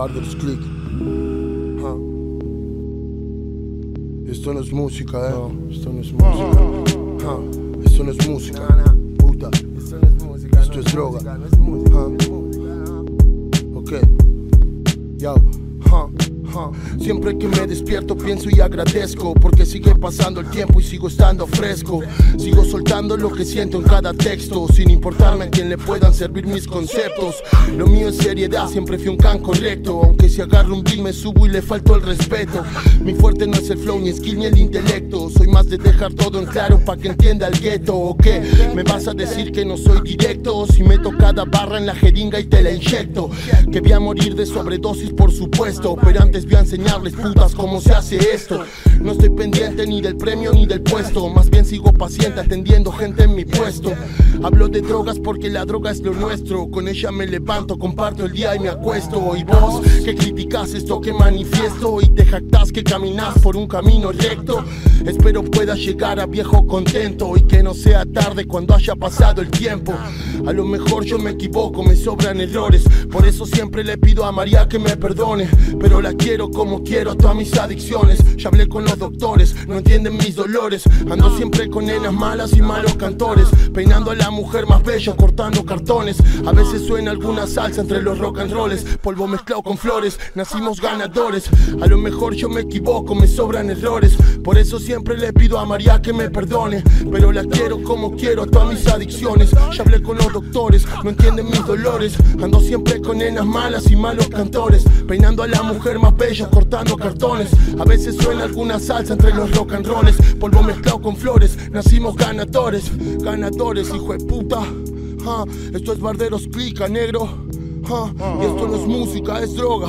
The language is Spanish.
Barders Click. Esto no es música, eh. esto no es música. Esto no es música. Puta. Esto es droga. Ja. Ok. Yo. Siempre que me despierto pienso y agradezco porque sigue pasando el tiempo y sigo estando fresco. Sigo soltando lo que siento en cada texto sin importarme a quién le puedan servir mis conceptos. Lo mío es seriedad, siempre fui un can correcto. Aunque si agarro un beat me subo y le falto el respeto. Mi fuerte no es el flow ni skill ni el intelecto. Soy más de dejar todo en claro para que entienda el gueto. ¿O qué? Me vas a decir que no soy directo si meto cada barra en la jeringa y te la inyecto. Que voy a morir de sobredosis por supuesto, pero antes voy a enseñarles putas cómo se hace esto. No estoy pendiente ni del premio ni del puesto, más bien sigo paciente atendiendo gente en mi puesto. Hablo de drogas porque la droga es lo nuestro, con ella me levanto, comparto el día y me acuesto. Y vos que criticas esto que manifiesto y te jactas que caminas por un camino recto, espero puedas llegar a viejo contento y que no sea tarde cuando haya pasado el tiempo. A lo mejor yo me equivoco, me sobran errores, por eso siempre le pido a María que me perdone, pero la quiero como quiero a todas mis adicciones. Ya hablé con los doctores, no entienden mis dolores. Ando siempre con nenas malas y malos cantores, peinando a la mujer más bella, cortando cartones. A veces suena alguna salsa entre los rock and rolls, polvo mezclado con flores. Nacimos ganadores, a lo mejor yo me equivoco, me sobran errores. Por eso siempre le pido a María que me perdone, pero la quiero como quiero a todas mis adicciones. Ya hablé con los doctores, no entienden mis dolores. Ando siempre con nenas malas y malos cantores, peinando a la mujer más cortando cartones. A veces suena alguna salsa entre los rock and rolls, polvo mezclado con flores. Nacimos ganadores, ganadores, hijo de puta. Esto es Barderos Clica, negro. Y esto no es música, es droga.